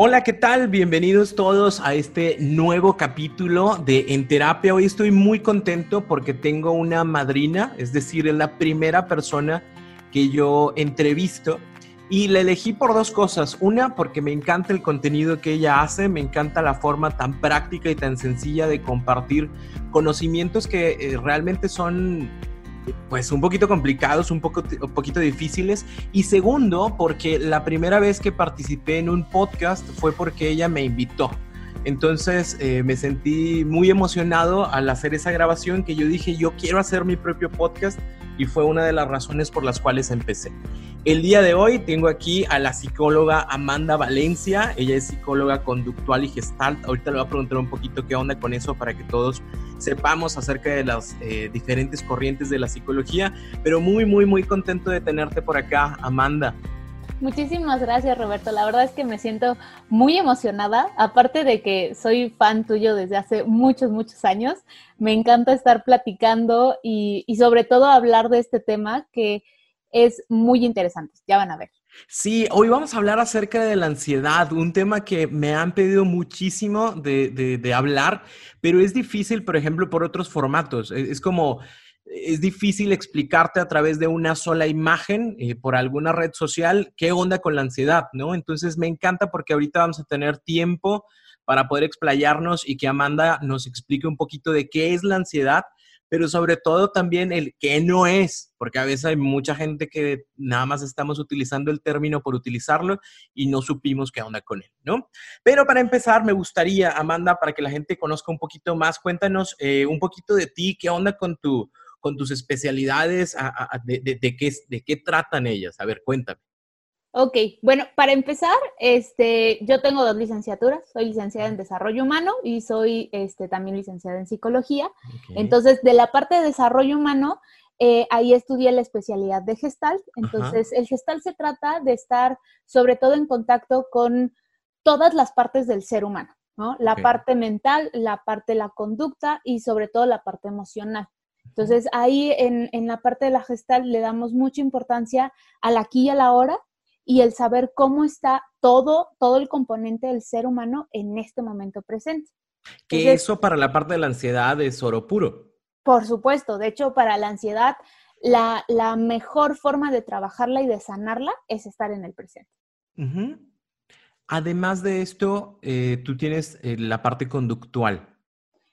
Hola, ¿qué tal? Bienvenidos todos a este nuevo capítulo de En Terapia. Hoy estoy muy contento porque tengo una madrina, es decir, es la primera persona que yo entrevisto y la elegí por dos cosas. Una, porque me encanta el contenido que ella hace, me encanta la forma tan práctica y tan sencilla de compartir conocimientos que eh, realmente son pues un poquito complicados, un, poco, un poquito difíciles. Y segundo, porque la primera vez que participé en un podcast fue porque ella me invitó. Entonces eh, me sentí muy emocionado al hacer esa grabación que yo dije, yo quiero hacer mi propio podcast y fue una de las razones por las cuales empecé. El día de hoy tengo aquí a la psicóloga Amanda Valencia. Ella es psicóloga conductual y gestalt. Ahorita le voy a preguntar un poquito qué onda con eso para que todos sepamos acerca de las eh, diferentes corrientes de la psicología. Pero muy, muy, muy contento de tenerte por acá, Amanda. Muchísimas gracias, Roberto. La verdad es que me siento muy emocionada. Aparte de que soy fan tuyo desde hace muchos, muchos años, me encanta estar platicando y, y sobre todo hablar de este tema que es muy interesante. Ya van a ver. Sí, hoy vamos a hablar acerca de la ansiedad, un tema que me han pedido muchísimo de, de, hablar, pero es difícil, por ejemplo, por otros formatos. Es como es difícil explicarte a través de una sola imagen eh, por alguna red social qué onda con la ansiedad, ¿no? Entonces me encanta porque ahorita vamos a tener tiempo para poder explayarnos y que Amanda nos explique un poquito de qué es la ansiedad, pero sobre todo también el qué no es, porque a veces hay mucha gente que nada más estamos utilizando el término por utilizarlo y no supimos qué onda con él, ¿no? Pero para empezar, me gustaría, Amanda, para que la gente conozca un poquito más, cuéntanos eh, un poquito de ti, qué onda con tu con tus especialidades, de, qué, de qué tratan ellas. A ver, cuéntame. Ok, bueno, para empezar, este, yo tengo dos licenciaturas, soy licenciada en desarrollo humano y soy este, también licenciada en psicología. Entonces, de la parte de desarrollo humano, eh, ahí estudié la especialidad de Gestalt. Entonces, el Gestalt se trata de estar sobre todo en contacto con todas las partes del ser humano, ¿no? La parte mental, la parte de la conducta y sobre todo la parte emocional. Entonces, ahí en, en, la parte de la gestal le damos mucha importancia al aquí y a la hora y el saber cómo está todo, todo el componente del ser humano en este momento presente. Que eso para la parte de la ansiedad es oro puro. Por supuesto, de hecho, para la ansiedad, la, la mejor forma de trabajarla y de sanarla es estar en el presente. Uh -huh. Además de esto, eh, tú tienes eh, la parte conductual.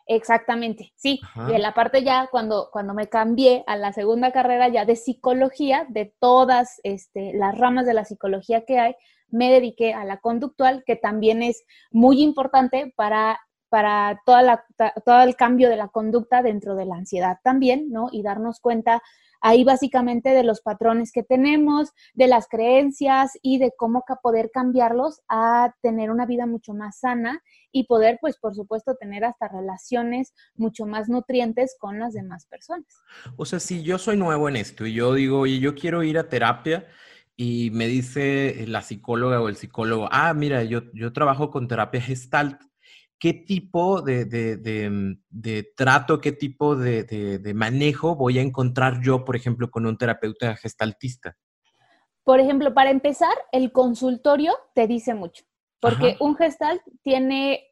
Exactamente, sí. Ajá. Y en la parte ya, cuando, cuando me cambié a la segunda carrera ya de psicología, de todas este, las ramas de la psicología que hay, me dediqué a la conductual, que también es muy importante para, para toda la, todo el cambio de la conducta dentro de la ansiedad también, ¿no? Y darnos cuenta ahí básicamente de los patrones que tenemos, de las creencias y de cómo poder cambiarlos a tener una vida mucho más sana y poder, pues, por supuesto, tener hasta relaciones mucho más nutrientes con las demás personas. O sea, si yo soy nuevo en esto y yo digo, oye, yo quiero ir a terapia y me dice la psicóloga o el psicólogo, ah, mira, yo, yo trabajo con terapia gestalt. ¿Qué tipo de, de, de, de trato, qué tipo de, manejo voy a encontrar yo, por ejemplo, con un terapeuta gestaltista? Por ejemplo, para empezar, el consultorio te dice mucho. Porque Ajá. un gestalt tiene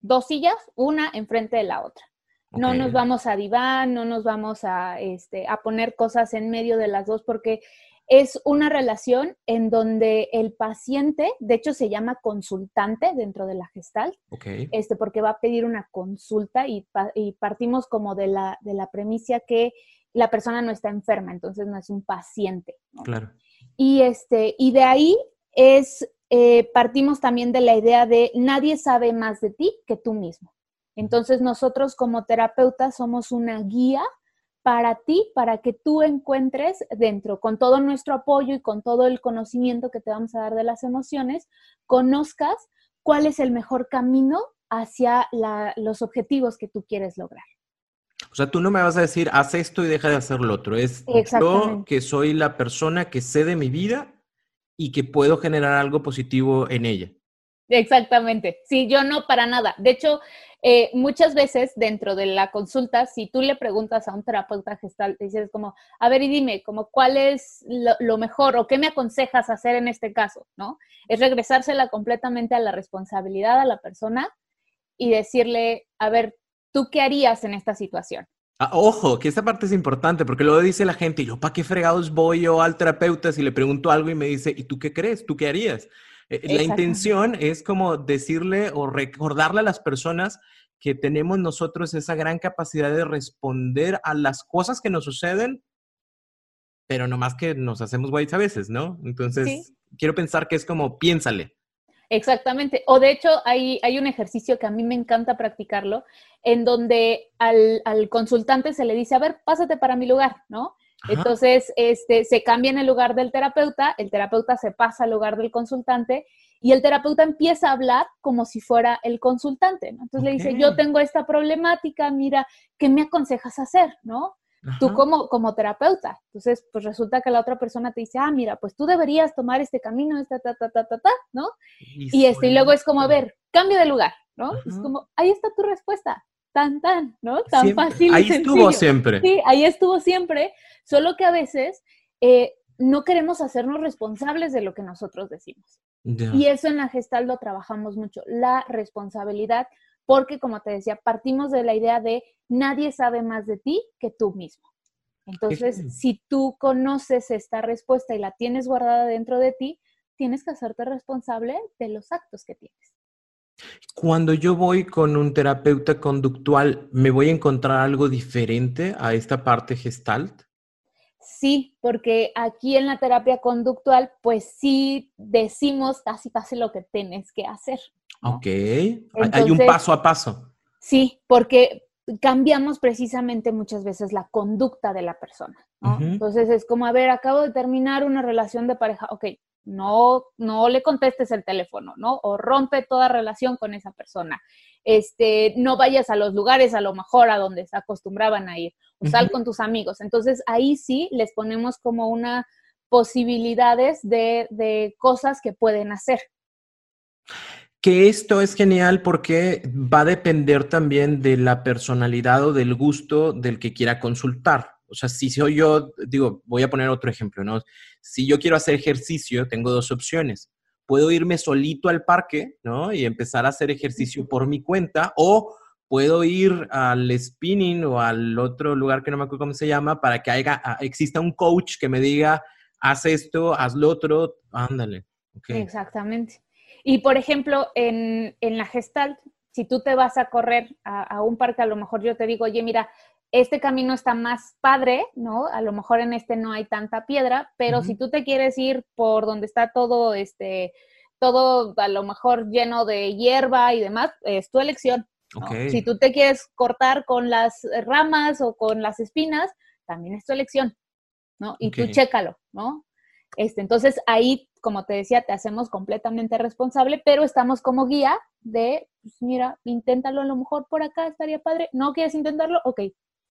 dos sillas, una enfrente de la otra. Okay. No nos vamos a diván, no nos vamos a, este, a poner cosas en medio de las dos, porque es una relación en donde el paciente, de hecho se llama consultante dentro de la gestalt, okay. este, porque va a pedir una consulta y, y partimos como de la, de la premisa que la persona no está enferma, entonces no es un paciente. ¿no? Claro. Y, este, y de ahí es eh, partimos también de la idea de nadie sabe más de ti que tú mismo. Entonces nosotros como terapeutas somos una guía para ti, para que tú encuentres dentro, con todo nuestro apoyo y con todo el conocimiento que te vamos a dar de las emociones, conozcas cuál es el mejor camino hacia la, los objetivos que tú quieres lograr. O sea, tú no me vas a decir, haz esto y deja de hacer lo otro. Es yo que soy la persona que sé de mi vida y que puedo generar algo positivo en ella. Exactamente. Sí, yo no para nada. De hecho, eh, muchas veces dentro de la consulta, si tú le preguntas a un terapeuta gestal, te dices como, a ver y dime, como, ¿cuál es lo, mejor o qué me aconsejas hacer en este caso? ¿No? Es regresársela completamente a la responsabilidad a la persona y decirle, a ver, ¿tú qué harías en esta situación? Ah, ojo, que esta parte es importante porque luego dice la gente, ¿y yo para qué fregados voy yo al terapeuta si le pregunto algo y me dice, ¿y tú qué crees? ¿Tú qué harías? Eh, la intención es como decirle o recordarle a las personas que tenemos nosotros esa gran capacidad de responder a las cosas que nos suceden, pero no más que nos hacemos guays a veces, ¿no? Entonces, quiero pensar que es como, piénsale. Exactamente. O de hecho, hay, hay un ejercicio que a mí me encanta practicarlo, en donde al, al consultante se le dice, a ver, pásate para mi lugar, ¿no? Entonces, este, se cambia en el lugar del terapeuta, el terapeuta se pasa al lugar del consultante y el terapeuta empieza a hablar como si fuera el consultante, ¿no? Entonces le dice, yo tengo esta problemática, mira, ¿qué me aconsejas hacer, no? Tú como, como terapeuta. Entonces, pues resulta que la otra persona te dice, ah, mira, pues tú deberías tomar este camino, esta, ta, ta, ta, ta, ta, ¿no? Y, este, y luego es como, a ver, cambio de lugar, ¿no? Es como, ahí está tu respuesta, tan, tan, ¿no? Tan fácil. Ahí estuvo siempre. Sí, ahí estuvo siempre, solo que a veces eh, no queremos hacernos responsables de lo que nosotros decimos. Y eso en la gestal lo trabajamos mucho, la responsabilidad, porque como te decía, partimos de la idea de nadie sabe más de ti que tú mismo. Entonces, si tú conoces esta respuesta y la tienes guardada dentro de ti, tienes que hacerte responsable de los actos que tienes. Cuando yo voy con un terapeuta conductual, ¿me voy a encontrar algo diferente a esta parte gestalt? Sí, porque aquí en la terapia conductual, pues sí decimos casi casi lo que tienes que hacer. Ok, hay un paso a paso. Sí, porque cambiamos precisamente muchas veces la conducta de la persona. Entonces es como, a ver, acabo de terminar una relación de pareja, ok, no, no le contestes el teléfono, ¿no? O rompe toda relación con esa persona. Este, no vayas a los lugares a lo mejor a donde se acostumbraban a ir, o sal con tus amigos. Entonces ahí sí les ponemos como una posibilidades de, de cosas que pueden hacer. Que esto es genial porque va a depender también de la personalidad o del gusto del que quiera consultar. O sea, si soy yo, digo, voy a poner otro ejemplo, ¿no? Si yo quiero hacer ejercicio, tengo dos opciones. Puedo irme solito al parque, ¿no? Y empezar a hacer ejercicio por mi cuenta, o puedo ir al spinning o al otro lugar que no me acuerdo cómo se llama para que haya, ah, exista un coach que me diga, haz esto, haz lo otro, ándale. Exactamente. Y por ejemplo, en, en, la Gestalt, si tú te vas a correr a, a, un parque, a lo mejor yo te digo, oye, mira, este camino está más padre, ¿no? A lo mejor en este no hay tanta piedra, pero si tú te quieres ir por donde está todo, este, todo a lo mejor lleno de hierba y demás, es tu elección. Si tú te quieres cortar con las ramas o con las espinas, también es tu elección, ¿no? Y tú chécalo, ¿no? Este, entonces ahí, como te decía, te hacemos completamente responsable, pero estamos como guía de, pues mira, inténtalo a lo mejor por acá, estaría padre. ¿No quieres intentarlo? Ok,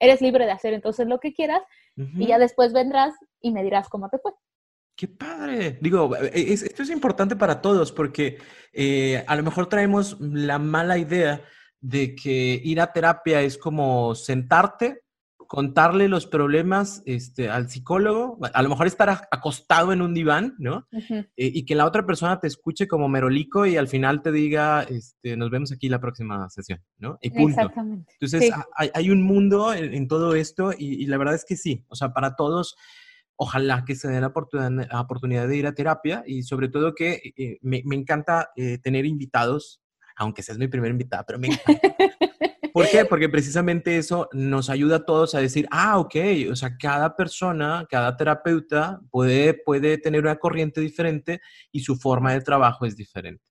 eres libre de hacer entonces lo que quieras y ya después vendrás y me dirás cómo te fue. Qué padre. Digo, e, esto es importante para todos porque eh, a lo mejor traemos la mala idea de que ir a terapia es como sentarte, contarle los problemas este, al psicólogo, a lo mejor estar acostado en un diván, ¿no? Eh, y que la otra persona te escuche como merolico y al final te diga, este, nos vemos aquí la próxima sesión, ¿no? Y punto. Exactamente. Entonces, hay, un mundo en, todo esto y, la verdad es que sí, o sea, para todos, ojalá que se dé la oportunidad, de ir a terapia y sobre todo que eh, me, encanta eh, tener invitados, aunque seas mi primer invitada, pero me encanta. ¿Por qué? Porque precisamente eso nos ayuda a todos a decir, ah, ok, o sea, cada persona, cada terapeuta puede, puede tener una corriente diferente y su forma de trabajo es diferente.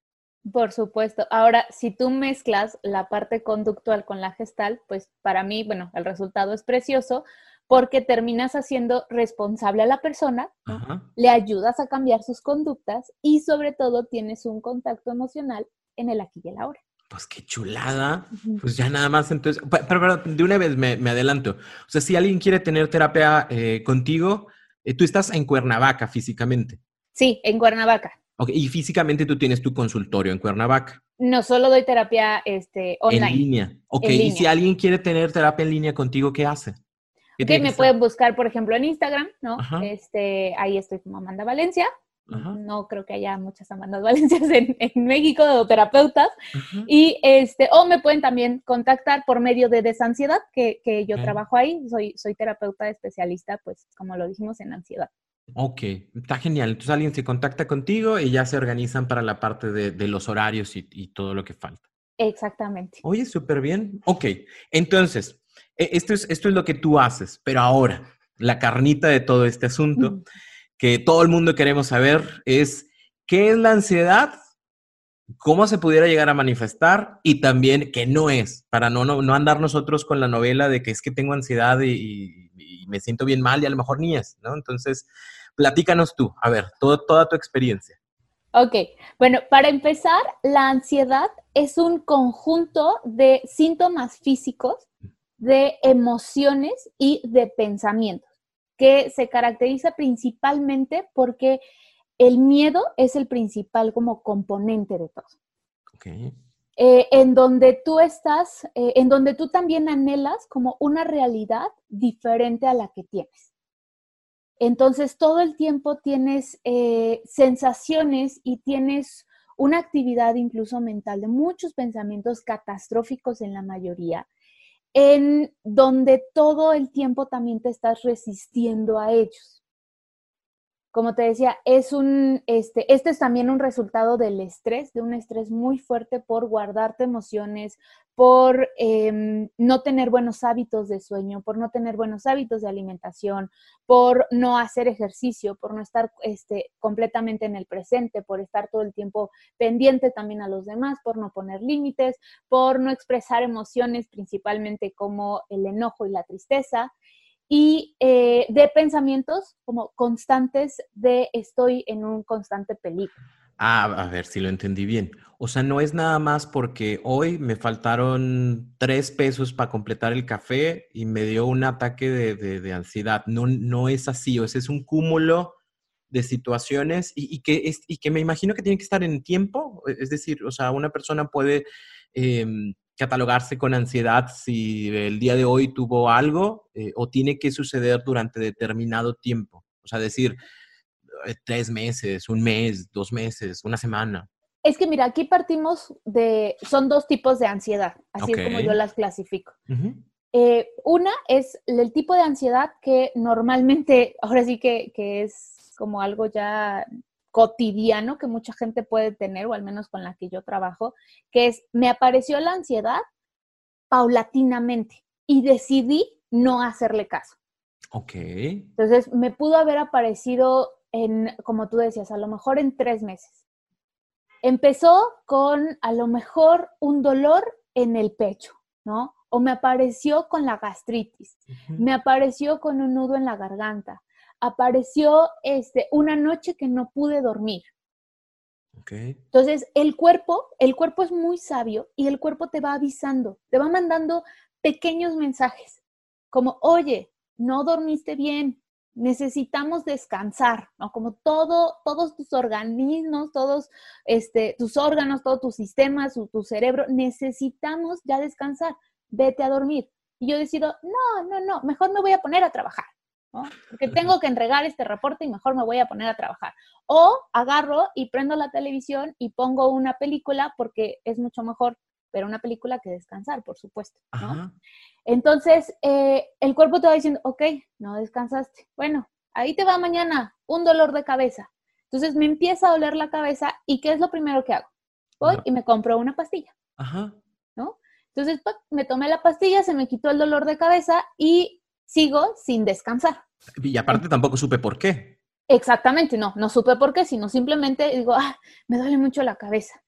Por supuesto. Ahora, si tú mezclas la parte conductual con la gestal, pues para mí, bueno, el resultado es precioso porque terminas haciendo responsable a la persona, le ayudas a cambiar sus conductas y sobre todo tienes un contacto emocional en el aquí y el ahora pues qué chulada. Pues ya nada más, entonces, pero, de una vez me, adelanto. O sea, si alguien quiere tener terapia eh, contigo, eh, tú estás en Cuernavaca físicamente. Sí, en Cuernavaca. Okay, y físicamente tú tienes tu consultorio en Cuernavaca. No, solo doy terapia este, online. En línea. Ok, y si alguien quiere tener terapia en línea contigo, ¿qué hace? ¿Qué me pueden buscar, por ejemplo, en Instagram, ¿no? Este, ahí estoy como Amanda Valencia. No creo que haya muchas Amandas Valencias en, México de terapeutas. Y este, o me pueden también contactar por medio de Desansiedad, que, que yo trabajo ahí. Soy, soy terapeuta especialista, pues, como lo dijimos, en ansiedad. Ok, está genial. Entonces alguien se contacta contigo y ya se organizan para la parte de, los horarios y, todo lo que falta. Exactamente. Oye, súper bien. Ok, entonces, e, esto es, esto es lo que tú haces, pero ahora, la carnita de todo este asunto, que todo el mundo queremos saber, es qué es la ansiedad, cómo se pudiera llegar a manifestar y también qué no es, para no, no, andar nosotros con la novela de que es que tengo ansiedad y, y me siento bien mal y a lo mejor ni es, ¿no? Entonces, Platícanos tú, a ver, toda tu experiencia. Ok, bueno, para empezar, la ansiedad es un conjunto de síntomas físicos, de emociones y de pensamientos, que se caracteriza principalmente porque el miedo es el principal como componente de todo. Okay. Eh, en donde tú estás, eh, en donde tú también anhelas como una realidad diferente a la que tienes. Entonces, todo el tiempo tienes eh, sensaciones y tienes una actividad incluso mental de muchos pensamientos catastróficos en la mayoría, en donde todo el tiempo también te estás resistiendo a ellos. Como te decía, es un, este, este es también un resultado del estrés, de un estrés muy fuerte por guardarte emociones, por em, no tener buenos hábitos de sueño, por no tener buenos hábitos de alimentación, por no hacer ejercicio, por no estar este, completamente en el presente, por estar todo el tiempo pendiente también a los demás, por no poner límites, por no expresar emociones principalmente como el enojo y la tristeza y eh, de pensamientos como constantes de estoy en un constante peligro. Ah, a ver si lo entendí bien. O sea, no es nada más porque hoy me faltaron tres pesos para completar el café y me dio un ataque de, ansiedad. No, no es así, o sea, es un cúmulo de situaciones y, que es, y que me imagino que tiene que estar en tiempo. Es decir, o sea, una persona puede em, catalogarse con ansiedad si el día de hoy tuvo algo eh, o tiene que suceder durante determinado tiempo. O sea, decir tres meses, un mes, dos meses, una semana. Es que mira, aquí partimos de, son dos tipos de ansiedad, así es como yo las clasifico. Eh, una es el tipo de ansiedad que normalmente, ahora sí que, que es como algo ya cotidiano que mucha gente puede tener, o al menos con la que yo trabajo, que es, me apareció la ansiedad paulatinamente y decidí no hacerle caso. Ok. Entonces, me pudo haber aparecido en, como tú decías, a lo mejor en tres meses. Empezó con a lo mejor un dolor en el pecho, ¿no? O me apareció con la gastritis, me apareció con un nudo en la garganta, apareció este, una noche que no pude dormir. Entonces, el cuerpo, el cuerpo es muy sabio y el cuerpo te va avisando, te va mandando pequeños mensajes, como, oye, no dormiste bien, necesitamos descansar, ¿no? Como todo, todos tus organismos, todos este, tus órganos, todos tus sistemas, tu, tu cerebro, necesitamos ya descansar, vete a dormir. Y yo decido, no, no, no, mejor me voy a poner a trabajar. Porque tengo que entregar este reporte y mejor me voy a poner a trabajar. O agarro y prendo la televisión y pongo una película porque es mucho mejor ver una película que descansar, por supuesto. Entonces, eh, el cuerpo te va diciendo, ok, no descansaste. Bueno, ahí te va mañana un dolor de cabeza. Entonces me empieza a doler la cabeza y ¿qué es lo primero que hago? Voy y me compro una pastilla. ¿No? Entonces, me tomé la pastilla, se me quitó el dolor de cabeza y sigo sin descansar. Y aparte tampoco supe por qué. Exactamente, no, no supe por qué, sino simplemente digo, ah, me duele mucho la cabeza.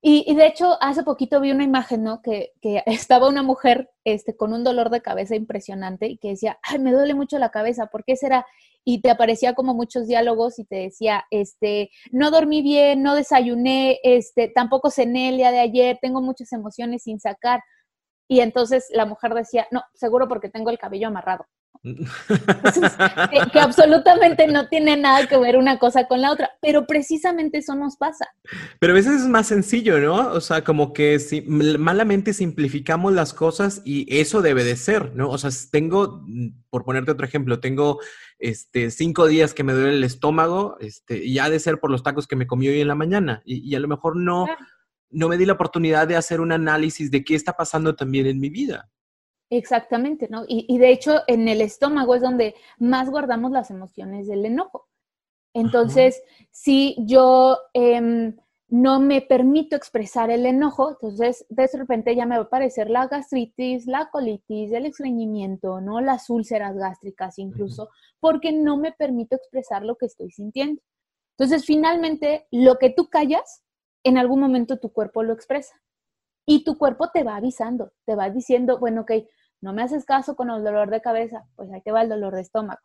Y, de hecho, hace poquito vi una imagen, ¿no? Que, que, estaba una mujer este, con un dolor de cabeza impresionante y que decía, ay, me duele mucho la cabeza, ¿por qué será? Y te aparecía como muchos diálogos y te decía, este, no dormí bien, no desayuné, este, tampoco cené el día de ayer, tengo muchas emociones sin sacar. Y entonces la mujer decía, no, seguro porque tengo el cabello amarrado. Que, absolutamente no tiene nada que ver una cosa con la otra, pero precisamente eso nos pasa. Pero a veces es más sencillo, ¿no? O sea, como que si, malamente simplificamos las cosas y eso debe de ser, ¿no? O sea, tengo, por ponerte otro ejemplo, tengo este, cinco días que me duele el estómago, este, y ha de ser por los tacos que me comí hoy en la mañana, y, a lo mejor no, no me di la oportunidad de hacer un análisis de qué está pasando también en mi vida. Exactamente, ¿no? Y, de hecho en el estómago es donde más guardamos las emociones del enojo. Entonces, si yo em, no me permito expresar el enojo, entonces de repente ya me va a aparecer la gastritis, la colitis, el estreñimiento, ¿no? Las úlceras gástricas incluso, porque no me permito expresar lo que estoy sintiendo. Entonces, finalmente, lo que tú callas, en algún momento tu cuerpo lo expresa. Y tu cuerpo te va avisando, te va diciendo, bueno, ok, no me haces caso con el dolor de cabeza, pues ahí te va el dolor de estómago.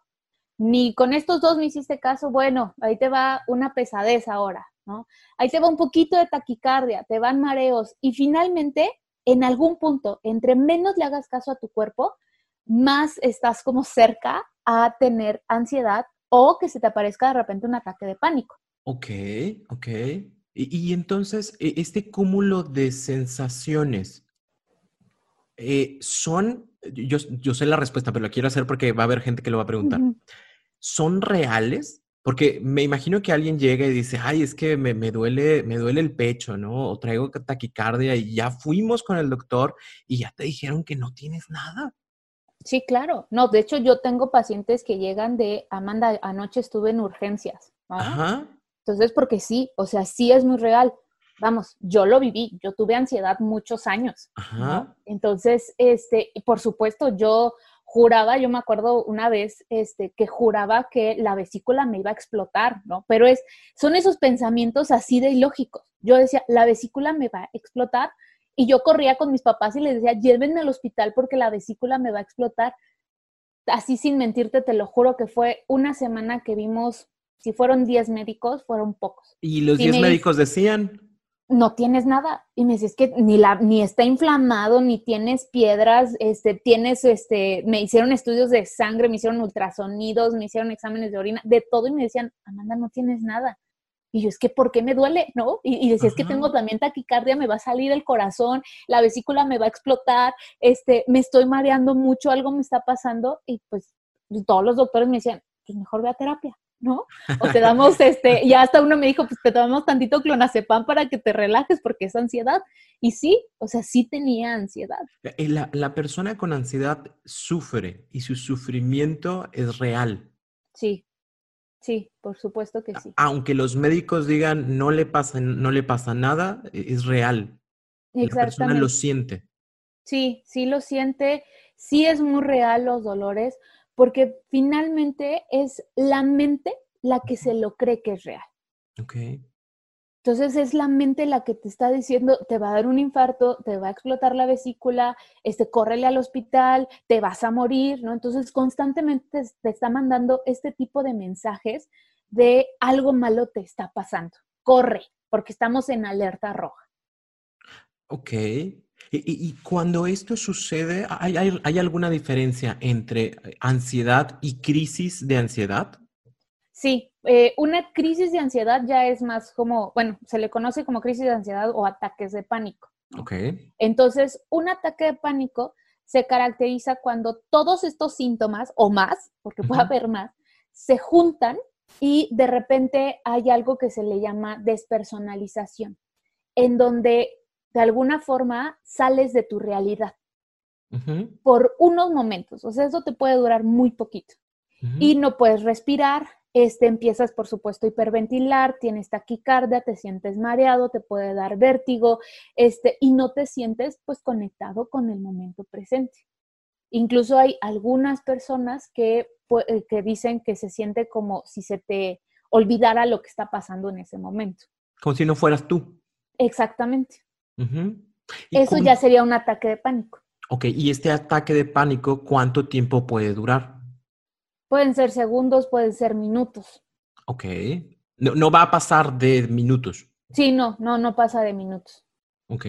Ni con estos dos me hiciste caso, bueno, ahí te va una pesadez ahora, ¿no? Ahí te va un poquito de taquicardia, te van mareos y finalmente, en algún punto, entre menos le hagas caso a tu cuerpo, más estás como cerca a tener ansiedad o que se te aparezca de repente un ataque de pánico. Ok, ok. Y, entonces, e, este cúmulo de sensaciones eh, son, yo, yo, sé la respuesta, pero la quiero hacer porque va a haber gente que lo va a preguntar. ¿Son reales? Porque me imagino que alguien llega y dice, ay, es que me, me, duele, me duele el pecho, ¿no? O traigo taquicardia y ya fuimos con el doctor y ya te dijeron que no tienes nada. Sí, claro. No, de hecho yo tengo pacientes que llegan de, Amanda, anoche estuve en urgencias. Ajá. Entonces, porque sí, o sea, sí es muy real. Vamos, yo lo viví, yo tuve ansiedad muchos años. Ajá. Entonces, este, por supuesto, yo juraba, yo me acuerdo una vez, este, que juraba que la vesícula me iba a explotar, ¿no? Pero es, son esos pensamientos así de ilógicos. Yo decía, la vesícula me va a explotar, y yo corría con mis papás y les decía, llévenme al hospital porque la vesícula me va a explotar. Así sin mentirte, te lo juro que fue una semana que vimos si fueron 10 médicos, fueron pocos. ¿Y los 10 médicos decían? No tienes nada. Y me dices que ni, la, ni está inflamado, ni tienes piedras, este, tienes, este, me hicieron estudios de sangre, me hicieron ultrasonidos, me hicieron exámenes de orina, de todo, y me decían, Amanda, no tienes nada. Y yo, es que, ¿por qué me duele? ¿No? Y, y decía, es que tengo también taquicardia, me va a salir el corazón, la vesícula me va a explotar, este, me estoy mareando mucho, algo me está pasando. Y pues todos los doctores me decían, pues mejor ve a terapia. ¿No? O te damos, este, y hasta uno me dijo, pues te damos tantito clonazepam para que te relajes porque es ansiedad. Y sí, o sea, sí tenía ansiedad. Eh, la, la persona con ansiedad sufre y su sufrimiento es real. Sí, sí, por supuesto que sí. Aunque los médicos digan no le pasa, no le pasa nada, e, es real. La persona lo siente. Sí, sí lo siente, sí es muy real los dolores porque finalmente es la mente la que se lo cree que es real. Ok. Entonces es la mente la que te está diciendo, te va a dar un infarto, te va a explotar la vesícula, este, córrele al hospital, te vas a morir, ¿no? Entonces constantemente te, está mandando este tipo de mensajes de algo malo te está pasando. Corre, porque estamos en alerta roja. Ok. Y, cuando esto sucede, ¿hay, ¿hay, alguna diferencia entre eh, ansiedad y crisis de ansiedad? Sí, eh, una crisis de ansiedad ya es más como, bueno, se le conoce como crisis de ansiedad o ataques de pánico. Ok. Entonces, un ataque de pánico se caracteriza cuando todos estos síntomas, o más, porque puede haber más, se juntan y de repente hay algo que se le llama despersonalización, en donde de alguna forma sales de tu realidad por unos momentos. O sea, eso te puede durar muy poquito. Y no puedes respirar, este, empiezas, por supuesto, a hiperventilar, tienes taquicardia, te sientes mareado, te puede dar vértigo, este, y no te sientes, pues, conectado con el momento presente. Incluso hay algunas personas que, eh, que dicen que se siente como si se te olvidara lo que está pasando en ese momento. Como si no fueras tú. Exactamente. Eso ya sería un ataque de pánico. Ok, ¿y este ataque de pánico cuánto tiempo puede durar? Pueden ser segundos, pueden ser minutos. Ok. No, va a pasar de minutos. Sí, no, no, no pasa de minutos. Ok.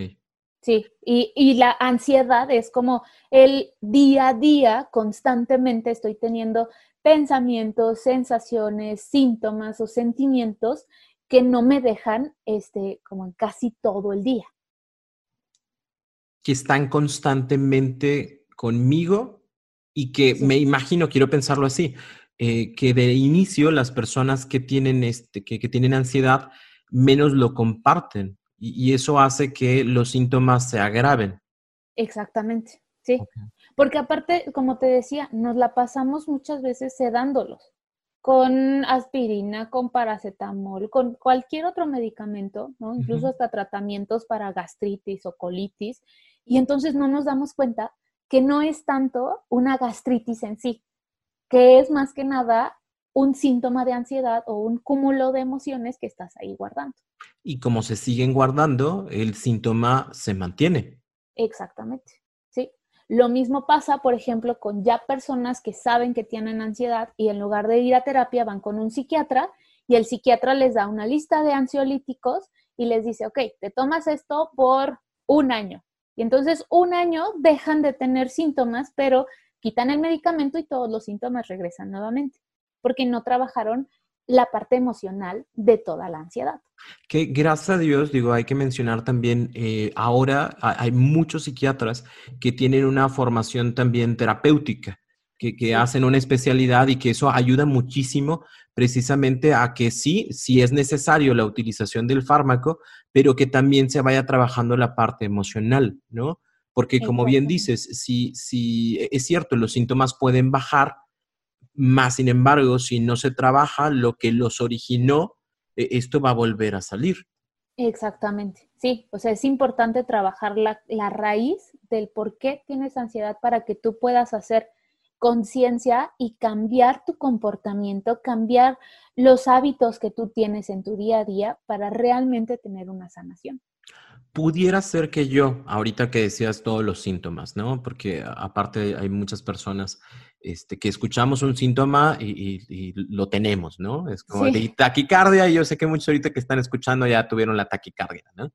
Sí, y, y, la ansiedad es como el día a día, constantemente estoy teniendo pensamientos, sensaciones, síntomas o sentimientos que no me dejan este, como en casi todo el día. Que están constantemente conmigo y que me imagino, quiero pensarlo así, eh, que de inicio las personas que tienen, este, que, tienen ansiedad menos lo comparten y, eso hace que los síntomas se agraven. Exactamente, sí. Porque aparte, como te decía, nos la pasamos muchas veces sedándolos con aspirina, con paracetamol, con cualquier otro medicamento, ¿no? Incluso hasta tratamientos para gastritis o colitis. Y entonces no nos damos cuenta que no es tanto una gastritis en sí, que es más que nada un síntoma de ansiedad o un cúmulo de emociones que estás ahí guardando. Y como se siguen guardando, el síntoma se mantiene. Exactamente. Lo mismo pasa, por ejemplo, con ya personas que saben que tienen ansiedad y en lugar de ir a terapia van con un psiquiatra y el psiquiatra les da una lista de ansiolíticos y les dice, ok, te tomas esto por un año. Y entonces un año dejan de tener síntomas, pero quitan el medicamento y todos los síntomas regresan nuevamente, porque no trabajaron la parte emocional de toda la ansiedad. Que gracias a Dios, digo, hay que mencionar también, eh, ahora hay muchos psiquiatras que tienen una formación también terapéutica, que, hacen una especialidad y que eso ayuda muchísimo precisamente a que sí, sí es necesario la utilización del fármaco, pero que también se vaya trabajando la parte emocional, ¿no? Porque como bien dices, si, si es cierto, los síntomas pueden bajar, más, sin embargo, si no se trabaja lo que los originó, e, esto va a volver a salir. Exactamente, sí, o sea, es importante trabajar la, la raíz del por qué tienes ansiedad para que tú puedas hacer conciencia y cambiar tu comportamiento, cambiar los hábitos que tú tienes en tu día a día para realmente tener una sanación. Pudiera ser que yo, ahorita que decías todos los síntomas, ¿no? Porque aparte hay muchas personas este, que escuchamos un síntoma y, lo tenemos, ¿no? Es como de taquicardia, y yo sé que muchos ahorita que están escuchando ya tuvieron la taquicardia, ¿no?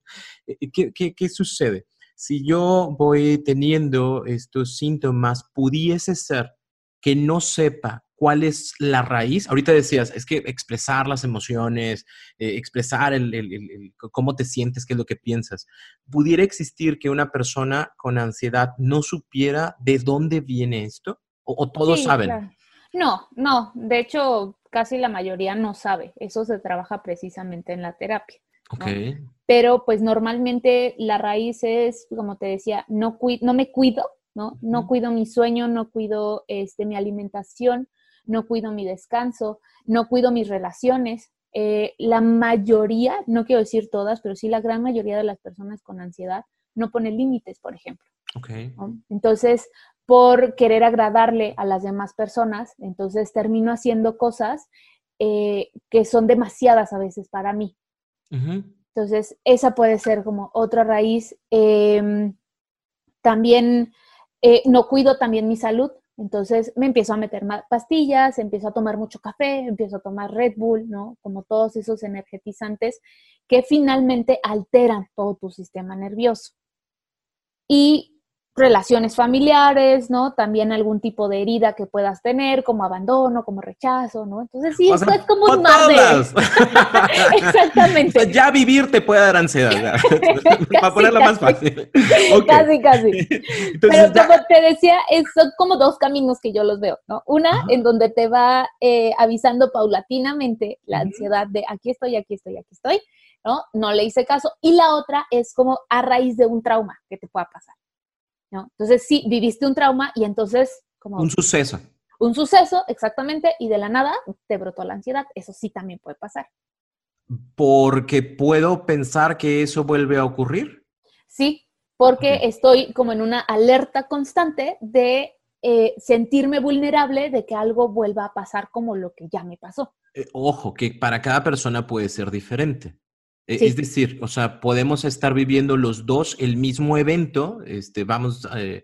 Eh, eh, ¿Qué, qué, sucede? Si yo voy teniendo estos síntomas, pudiese ser que no sepa cuál es la raíz. Ahorita decías, es que expresar las emociones, eh, expresar el, cómo te sientes, qué es lo que piensas. ¿Pudiera existir que una persona con ansiedad no supiera de dónde viene esto? ¿O, todos saben? No, no, de hecho casi la mayoría no sabe. Eso se trabaja precisamente en la terapia. Pero pues normalmente la raíz es, como te decía, no, no me cuido, ¿no? No cuido mi sueño, no cuido este, mi alimentación, no cuido mi descanso, no cuido mis relaciones. Eh, la mayoría, no quiero decir todas, pero sí la gran mayoría de las personas con ansiedad no pone límites, por ejemplo. Entonces, por querer agradarle a las demás personas, entonces termino haciendo cosas eh, que son demasiadas a veces para mí. Entonces, esa puede ser como otra raíz. Em, también eh, no cuido también mi salud, entonces me empiezo a meter pastillas, empiezo a tomar mucho café, empiezo a tomar Red Bull, ¿no? Como todos esos energetizantes que finalmente alteran todo tu sistema nervioso. Y relaciones familiares, ¿no? También algún tipo de herida que puedas tener, como abandono, como rechazo, ¿no? Entonces sí, esto es como un mar de... Exactamente. ya vivir te puede dar ansiedad, para ponerlo más fácil. Casi, casi. Pero como te decía, son como dos caminos que yo los veo, ¿no? Una en donde te va eh, avisando paulatinamente la ansiedad de aquí estoy, aquí estoy, aquí estoy, ¿no? No le hice caso. Y la otra es como a raíz de un trauma que te pueda pasar. Entonces, sí, viviste un trauma y entonces como... Un suceso. Un suceso, exactamente, y de la nada te brotó la ansiedad. Eso sí también puede pasar. Porque puedo pensar que eso vuelve a ocurrir. Sí, porque estoy como en una alerta constante de eh, sentirme vulnerable de que algo vuelva a pasar como lo que ya me pasó. Eh, ojo, que para cada persona puede ser diferente. E, es decir, o sea, podemos estar viviendo los dos el mismo evento, este, vamos, eh,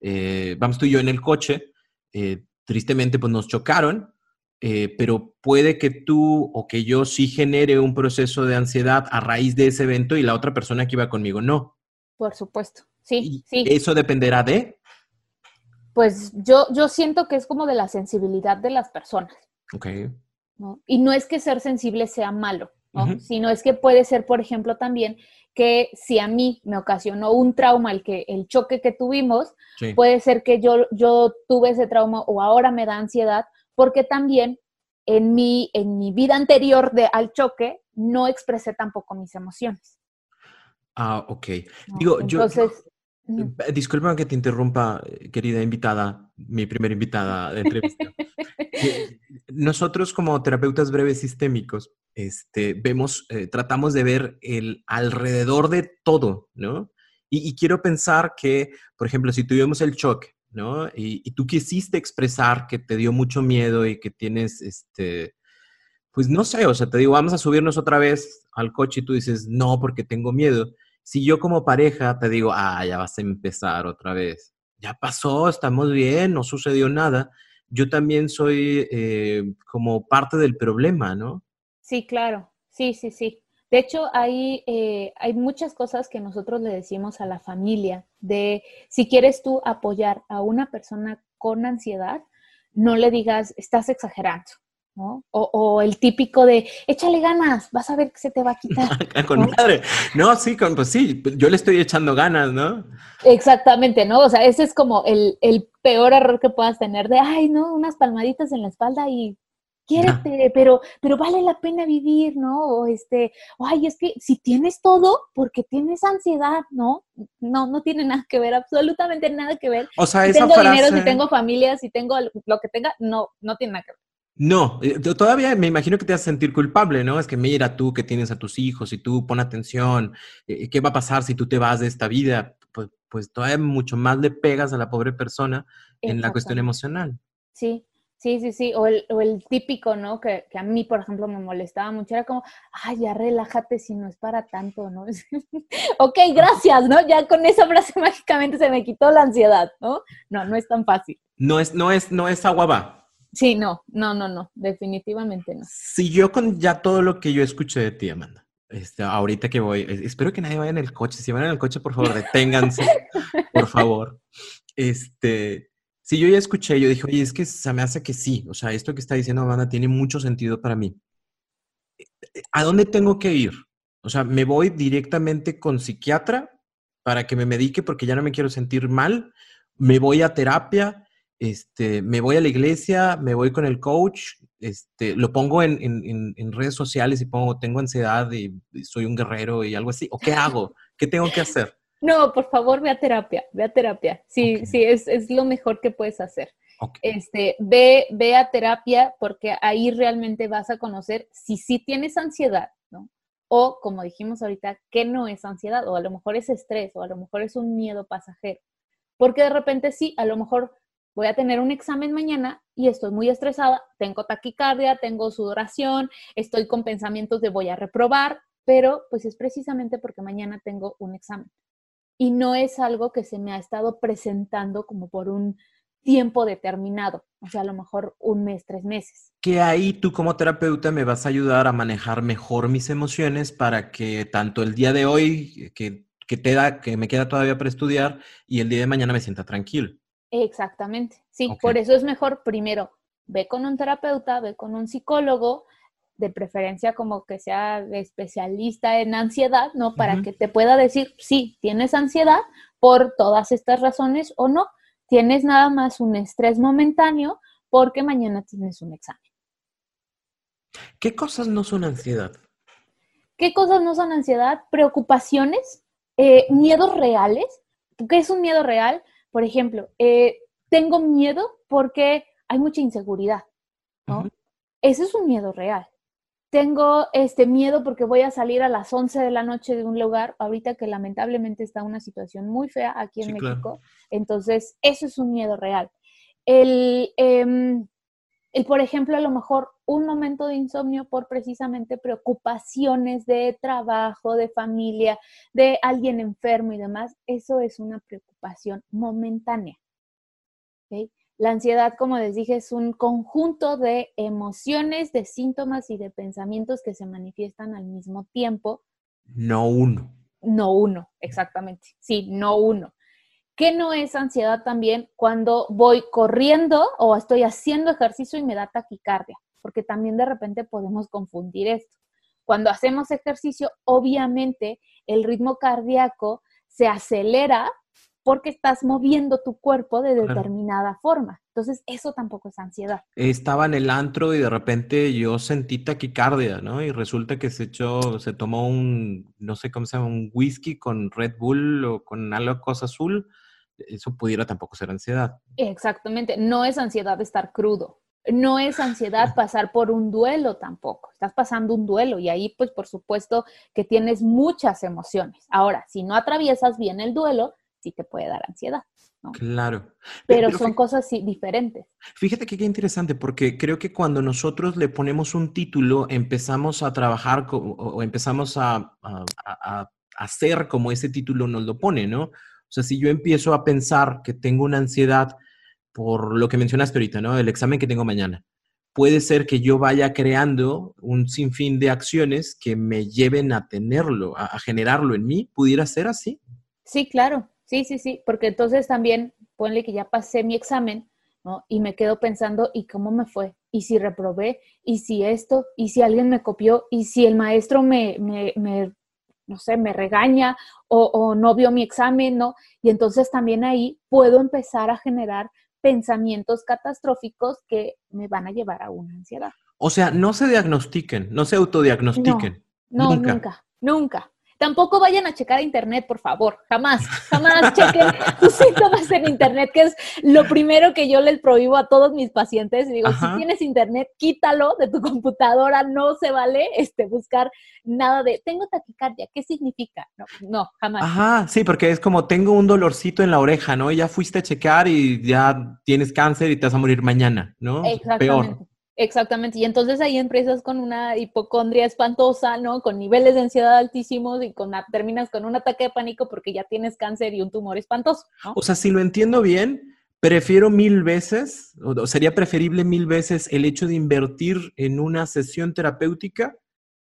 eh, vamos tú y yo en el coche, eh, tristemente pues nos chocaron, pero puede que tú o que yo sí genere un proceso de ansiedad a raíz de ese evento y la otra persona que iba conmigo no. Por supuesto, sí, sí. ¿Eso dependerá de? Pues yo, yo siento que es como de la sensibilidad de las personas. Ok. Y no es que ser sensible sea malo, sino es que puede ser, por ejemplo, también que si a mí me ocasionó un trauma el, que, el choque que tuvimos, puede ser que yo, yo tuve ese trauma o ahora me da ansiedad, porque también en mi, en mi vida anterior de, al choque no expresé tampoco mis emociones. Ah, ok. Digo, Entonces, yo, eh, Disculpa que te interrumpa, querida invitada, mi primera invitada de entrevista. Nosotros como terapeutas breves sistémicos, este, vemos, eh, tratamos de ver el alrededor de todo, ¿no? Y, quiero pensar que, por ejemplo, si tuvimos el choque, ¿no? Y, y, tú quisiste expresar que te dio mucho miedo y que tienes, este, pues no sé, o sea, te digo, vamos a subirnos otra vez al coche y tú dices, no, porque tengo miedo. Si yo como pareja te digo, ah, ya vas a empezar otra vez, ya pasó, estamos bien, no sucedió nada, yo también soy eh, como parte del problema, ¿no? Sí, claro, sí, sí, sí. De hecho, hay, eh, hay muchas cosas que nosotros le decimos a la familia de si quieres tú apoyar a una persona con ansiedad, no le digas, estás exagerando. ¿No? O, el típico de, échale ganas, vas a ver que se te va a quitar. con madre. No, sí, con, pues sí, yo le estoy echando ganas, ¿no? Exactamente, ¿no? O sea, ese es como el, el peor error que puedas tener de, ay, no, unas palmaditas en la espalda y quiérete, pero, pero vale la pena vivir, ¿no? O este, ay, es que si tienes todo, porque tienes ansiedad, ¿no? No, no tiene nada que ver, absolutamente nada que ver. O sea, si esa tengo dinero, si tengo familia, si tengo lo que tenga, no, no tiene nada que ver. No, eh, todavía me imagino que te vas a sentir culpable, ¿no? Es que mira tú que tienes a tus hijos y tú pon atención, eh, ¿qué va a pasar si tú te vas de esta vida? Pues, pues todavía mucho más le pegas a la pobre persona en la cuestión emocional. Sí, Sí, sí, sí, o el, o el típico, ¿no? Que, que, a mí, por ejemplo, me molestaba mucho, era como, ay, ya relájate si no es para tanto, ¿no? ok, gracias, ¿no? Ya con esa frase mágicamente se me quitó la ansiedad, ¿no? No, no es tan fácil. No es, no es, no es agua va. Sí, no, no, no, no, definitivamente no. Si yo con ya todo lo que yo escuché de ti, Amanda, este, ahorita que voy, espero que nadie vaya en el coche, si van en el coche, por favor, deténganse, por favor. Este, Sí, yo ya escuché, yo dije, oye, es que se me hace que sí, o sea, esto que está diciendo Amanda tiene mucho sentido para mí. ¿A dónde tengo que ir? O sea, me voy directamente con psiquiatra para que me medique porque ya no me quiero sentir mal, me voy a terapia, este, me voy a la iglesia, me voy con el coach, este, lo pongo en, en redes sociales y pongo, tengo ansiedad y soy un guerrero y algo así, ¿o qué hago? ¿Qué tengo que hacer? No, por favor, ve a terapia, ve a terapia. Sí, sí, es, es, lo mejor que puedes hacer. Este, ve, ve a terapia porque ahí realmente vas a conocer si sí tienes ansiedad, ¿no? O, como dijimos ahorita, que no es ansiedad, o a lo mejor es estrés, o a lo mejor es un miedo pasajero. Porque de repente sí, a lo mejor voy a tener un examen mañana y estoy muy estresada, tengo taquicardia, tengo sudoración, estoy con pensamientos de voy a reprobar, pero pues es precisamente porque mañana tengo un examen y no es algo que se me ha estado presentando como por un tiempo determinado, o sea, a lo mejor un mes, tres meses. Que ahí tú como terapeuta me vas a ayudar a manejar mejor mis emociones para que tanto el día de hoy, que, que, te da, que me queda todavía para estudiar, y el día de mañana me sienta tranquilo. Exactamente, sí, por eso es mejor primero, ve con un terapeuta, ve con un psicólogo, de preferencia como que sea especialista en ansiedad, ¿no? Para que te pueda decir, sí, tienes ansiedad por todas estas razones o no, tienes nada más un estrés momentáneo porque mañana tienes un examen. ¿Qué cosas no son ansiedad? ¿Qué cosas no son ansiedad? Preocupaciones, eh, miedos reales. ¿Qué es un miedo real? Por ejemplo, eh, tengo miedo porque hay mucha inseguridad, ¿no? Ese es un miedo real tengo este miedo porque voy a salir a las 11 de la noche de un lugar, ahorita que lamentablemente está una situación muy fea aquí en México. Entonces, eso es un miedo real. El, em, el, por ejemplo, a lo mejor un momento de insomnio por precisamente preocupaciones de trabajo, de familia, de alguien enfermo y demás, eso es una preocupación momentánea. ¿okay? La ansiedad, como les dije, es un conjunto de emociones, de síntomas y de pensamientos que se manifiestan al mismo tiempo. No uno. no uno, exactamente. Sí, no uno. ¿Qué no es ansiedad también cuando voy corriendo o estoy haciendo ejercicio y me da taquicardia? Porque también de repente podemos confundir esto. Cuando hacemos ejercicio, obviamente el ritmo cardíaco se acelera porque estás moviendo tu cuerpo de determinada forma. Entonces, eso tampoco es ansiedad. Estaba en el antro y de repente yo sentí taquicardia, ¿no? Y resulta que se echó, se tomó un, no sé cómo se llama, un whisky con Red Bull o con algo cosa azul. Eso pudiera tampoco ser ansiedad. Exactamente. No es ansiedad estar crudo. No es ansiedad pasar por un duelo tampoco. Estás pasando un duelo y ahí, pues, por supuesto que tienes muchas emociones. Ahora, si no atraviesas bien el duelo, sí te puede dar ansiedad. Claro. Pero, son cosas diferentes. Fíjate que qué interesante, porque creo que cuando nosotros le ponemos un título, empezamos a trabajar o, empezamos a, hacer como ese título nos lo pone, ¿no? O sea, si yo empiezo a pensar que tengo una ansiedad por lo que mencionaste ahorita, ¿no? El examen que tengo mañana. Puede ser que yo vaya creando un sinfín de acciones que me lleven a tenerlo, a generarlo en mí. ¿Pudiera ser así? Sí, claro. Sí, sí, sí, porque entonces también ponle que ya pasé mi examen, ¿no? Y me quedo pensando, ¿y cómo me fue? ¿Y si reprobé? ¿Y si esto? ¿Y si alguien me copió? ¿Y si el maestro me, me, me no sé, me regaña o, o no vio mi examen, ¿no? Y entonces también ahí puedo empezar a generar pensamientos catastróficos que me van a llevar a una ansiedad. O sea, no se diagnostiquen, no se autodiagnostiquen. No, nunca, nunca. nunca. Tampoco vayan a checar a internet, por favor. Jamás, jamás chequen tus síntomas en internet, que es lo primero que yo les prohíbo a todos mis pacientes. Digo, si tienes internet, quítalo de tu computadora. No se vale este, buscar nada de tengo taquicardia. ¿Qué significa? No, no, jamás. Ajá, sí, porque es como tengo un dolorcito en la oreja, ¿no? Ya fuiste a checar y ya tienes cáncer y te vas a morir mañana, ¿no? Exactamente. Peor. Exactamente, y entonces ahí empiezas con una hipocondria espantosa, ¿no? Con niveles de ansiedad altísimos y con terminas con un ataque de pánico porque ya tienes cáncer y un tumor espantoso. O sea, si lo entiendo bien, prefiero mil veces, o sería preferible mil veces el hecho de invertir en una sesión terapéutica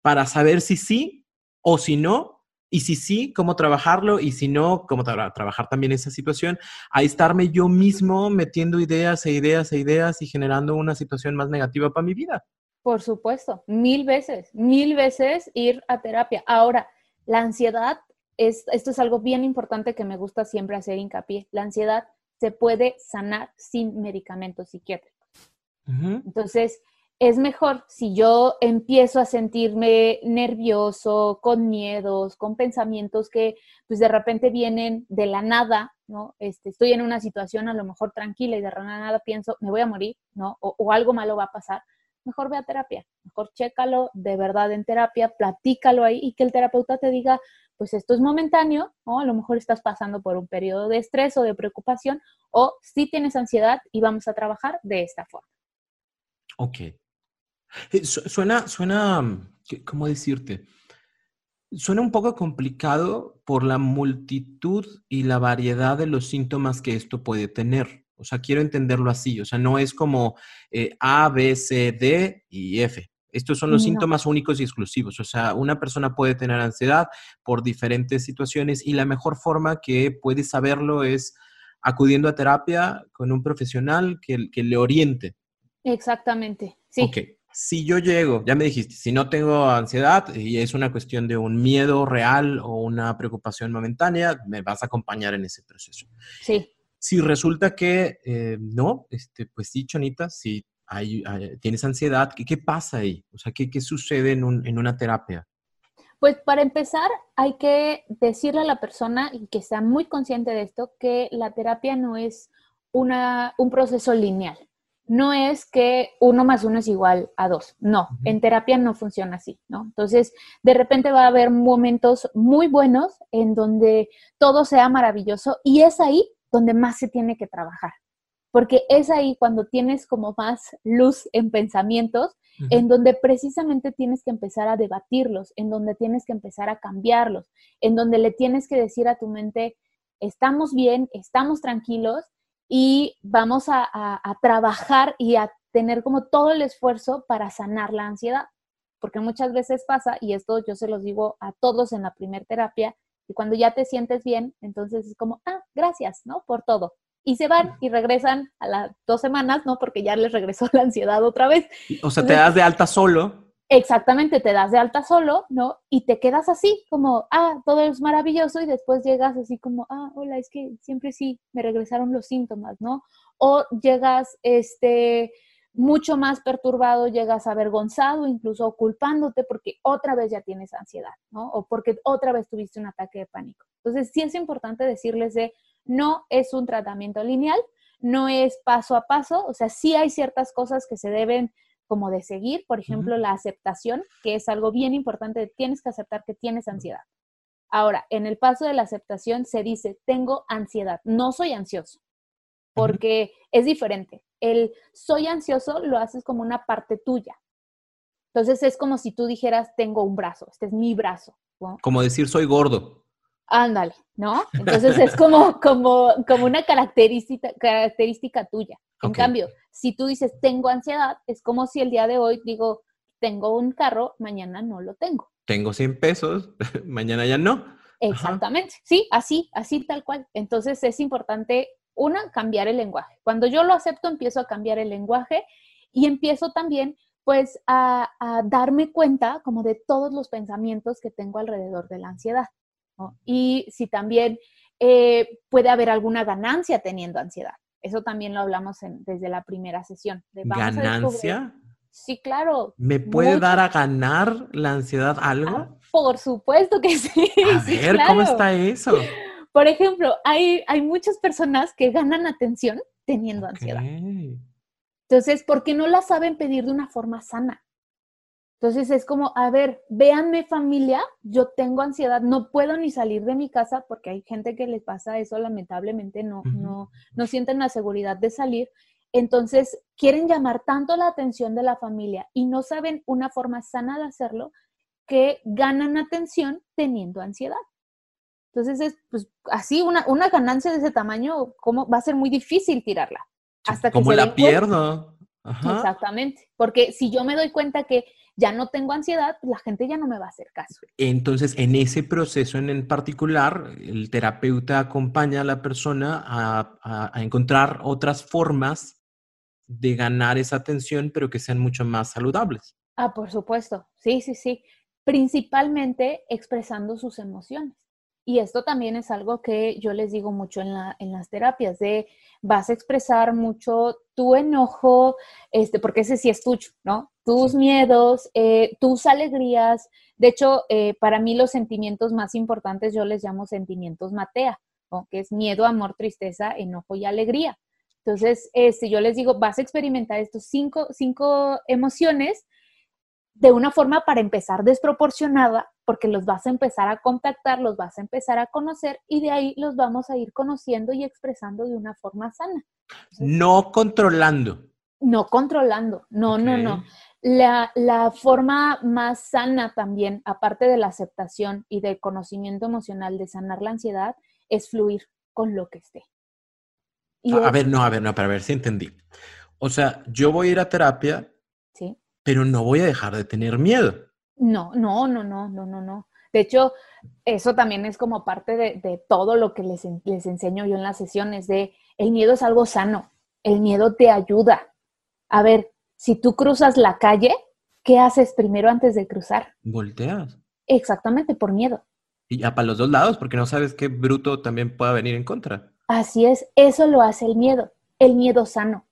para saber si sí o si no y si sí, cómo trabajarlo y si no, cómo trabajar también esa situación, a estarme yo mismo metiendo ideas e ideas e ideas y generando una situación más negativa para mi vida. Por supuesto, mil veces, mil veces ir a terapia. Ahora, la ansiedad, es, esto es algo bien importante que me gusta siempre hacer hincapié. La ansiedad se puede sanar sin medicamentos psiquiátricos. Entonces, es mejor si yo empiezo a sentirme nervioso, con miedos, con pensamientos que pues de repente vienen de la nada, ¿no? Este, estoy en una situación a lo mejor tranquila y de la nada pienso, me voy a morir, ¿no? O, algo malo va a pasar. Mejor ve a terapia, mejor chécalo de verdad en terapia, platícalo ahí y que el terapeuta te diga, pues esto es momentáneo, ¿no? A lo mejor estás pasando por un periodo de estrés o de preocupación, o si tienes ansiedad y vamos a trabajar de esta forma. Ok, suena, suena, ¿cómo decirte? Suena un poco complicado por la multitud y la variedad de los síntomas que esto puede tener. O sea, quiero entenderlo así. O sea, no es como eh, A, B, C, D y F. Estos son los síntomas únicos y exclusivos. O sea, una persona puede tener ansiedad por diferentes situaciones y la mejor forma que puede saberlo es acudiendo a terapia con un profesional que, que le oriente. Exactamente, sí. Ok si yo llego, ya me dijiste, si no tengo ansiedad y es una cuestión de un miedo real o una preocupación momentánea, me vas a acompañar en ese proceso. Sí. Si resulta que eh, no, este, pues sí, Chonita, si hay, tienes ansiedad, ¿qué, ¿qué, pasa ahí? O sea, ¿qué, qué sucede en, un, en una terapia? Pues para empezar, hay que decirle a la persona y que sea muy consciente de esto, que la terapia no es una, un proceso lineal no es que uno más uno es igual a dos. No, en terapia no funciona así, ¿no? Entonces, de repente va a haber momentos muy buenos en donde todo sea maravilloso y es ahí donde más se tiene que trabajar. Porque es ahí cuando tienes como más luz en pensamientos, en donde precisamente tienes que empezar a debatirlos, en donde tienes que empezar a cambiarlos, en donde le tienes que decir a tu mente, estamos bien, estamos tranquilos y vamos a, trabajar y a tener como todo el esfuerzo para sanar la ansiedad. Porque muchas veces pasa, y esto yo se los digo a todos en la primer terapia, Y cuando ya te sientes bien, entonces es como, ah, gracias, ¿no? Por todo. Y se van y regresan a las dos semanas, ¿no? Porque ya les regresó la ansiedad otra vez. O sea, te das de alta solo. Exactamente, te das de alta solo, ¿no? Y te quedas así, como, ah, todo es maravilloso y después llegas así como, ah, hola, es que siempre sí, me regresaron los síntomas, ¿no? O llegas, este, mucho más perturbado, llegas avergonzado, incluso culpándote porque otra vez ya tienes ansiedad, ¿no? O porque otra vez tuviste un ataque de pánico. Entonces, sí es importante decirles de, no es un tratamiento lineal, no es paso a paso, o sea, sí hay ciertas cosas que se deben como de seguir, por ejemplo, la aceptación, que es algo bien importante, tienes que aceptar que tienes ansiedad. Ahora, en el paso de la aceptación se dice, tengo ansiedad, no soy ansioso, porque es diferente. El soy ansioso lo haces como una parte tuya. Entonces es como si tú dijeras, tengo un brazo, este es mi brazo. Como decir, soy gordo. Ándale, ¿no? Entonces es como, como, como una característica, característica tuya. En cambio, si tú dices tengo ansiedad, es como si el día de hoy digo tengo un carro, mañana no lo tengo. Tengo 100 pesos, mañana ya no. Exactamente, sí, así, así tal cual. Entonces es importante, una, cambiar el lenguaje. Cuando yo lo acepto, empiezo a cambiar el lenguaje y empiezo también pues a, darme cuenta como de todos los pensamientos que tengo alrededor de la ansiedad. Y si también eh, puede haber alguna ganancia teniendo ansiedad. Eso también lo hablamos desde la primera sesión. ¿Ganancia? Sí, claro. ¿Me puede dar a ganar la ansiedad algo? Ah, por supuesto que sí. A ver, ¿cómo está eso? Por ejemplo, hay, hay muchas personas que ganan atención teniendo ansiedad. Entonces, ¿por qué no la saben pedir de una forma sana? Entonces es como, a ver, véanme familia, yo tengo ansiedad, no puedo ni salir de mi casa porque hay gente que les pasa eso, lamentablemente no, no, no sienten la seguridad de salir. Entonces quieren llamar tanto la atención de la familia y no saben una forma sana de hacerlo que ganan atención teniendo ansiedad. Entonces es pues así una, una ganancia de ese tamaño, ¿cómo va a ser muy difícil tirarla? Hasta que como la pierdo. Exactamente, porque si yo me doy cuenta que ya no tengo ansiedad, la gente ya no me va a hacer caso. Entonces, en ese proceso en particular, el terapeuta acompaña a la persona a, encontrar otras formas de ganar esa atención, pero que sean mucho más saludables. Ah, por supuesto, sí, sí, sí. Principalmente expresando sus emociones. Y esto también es algo que yo les digo mucho en, la, en las terapias, de vas a expresar mucho tu enojo, este, porque ese sí es tuyo, ¿no? Tus miedos, eh, tus alegrías. De hecho, eh, para mí los sentimientos más importantes yo les llamo sentimientos matea, ¿no? que es miedo, amor, tristeza, enojo y alegría. Entonces, este, yo les digo, vas a experimentar estos cinco, cinco emociones de una forma para empezar desproporcionada, porque los vas a empezar a contactar, los vas a empezar a conocer y de ahí los vamos a ir conociendo y expresando de una forma sana. no controlando. No controlando, no, no, no. La, la, forma más sana también, aparte de la aceptación y del conocimiento emocional de sanar la ansiedad, es fluir con lo que esté. a, ver, no, a ver, no, para ver si entendí. O sea, yo voy a ir a terapia pero no voy a dejar de tener miedo. No, no, no, no, no, no, no. De hecho, eso también es como parte de, todo lo que les, les, enseño yo en las sesiones, de el miedo es algo sano, el miedo te ayuda. A ver, si tú cruzas la calle, ¿qué haces primero antes de cruzar? Volteas. Exactamente, por miedo. Y ya para los dos lados, porque no sabes qué bruto también pueda venir en contra. Así es, eso lo hace el miedo, el miedo sano.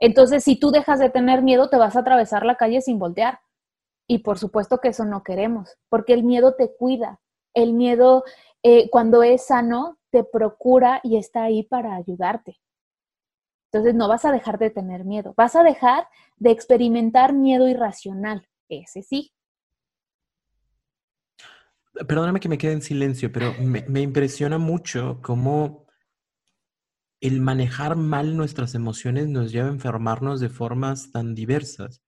Entonces, si tú dejas de tener miedo, te vas a atravesar la calle sin voltear. Y por supuesto que eso no queremos, porque el miedo te cuida. El miedo, eh, cuando es sano, te procura y está ahí para ayudarte. Entonces, no vas a dejar de tener miedo, vas a dejar de experimentar miedo irracional. Ese sí. Perdóname que me quede en silencio, pero me, me impresiona mucho cómo el manejar mal nuestras emociones nos lleva a enfermarnos de formas tan diversas.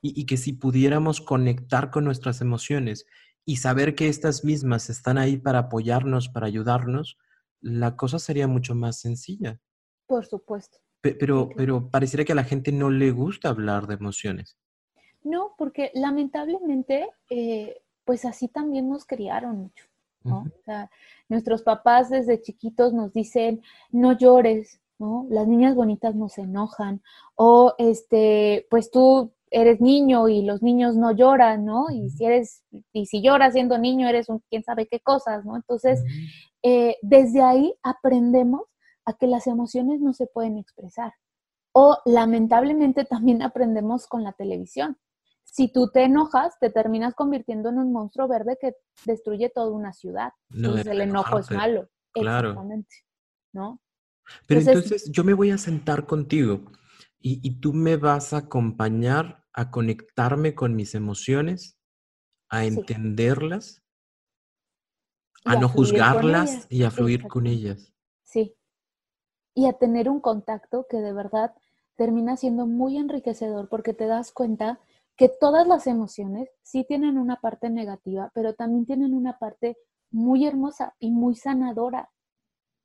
Y, que si pudiéramos conectar con nuestras emociones y saber que estas mismas están ahí para apoyarnos, para ayudarnos, la cosa sería mucho más sencilla. Por supuesto. Pero, pero pareciera que a la gente no le gusta hablar de emociones. No, porque lamentablemente, eh, pues así también nos criaron mucho. ¿no? O sea, nuestros papás desde chiquitos nos dicen, no llores, ¿no? Las niñas bonitas no se enojan, o este, pues tú eres niño y los niños no lloran, ¿no? Y si eres, y si lloras siendo niño, eres un quién sabe qué cosas, ¿no? Entonces, eh, desde ahí aprendemos a que las emociones no se pueden expresar. O lamentablemente también aprendemos con la televisión. Si tú te enojas, te terminas convirtiendo en un monstruo verde que destruye toda una ciudad. entonces el enojo es malo. Claro. Exactamente. ¿No? Pero entonces, yo me voy a sentar contigo y, tú me vas a acompañar a conectarme con mis emociones, a entenderlas, a, no juzgarlas y a fluir con ellas. Y a tener un contacto que de verdad termina siendo muy enriquecedor porque te das cuenta que todas las emociones sí tienen una parte negativa, pero también tienen una parte muy hermosa y muy sanadora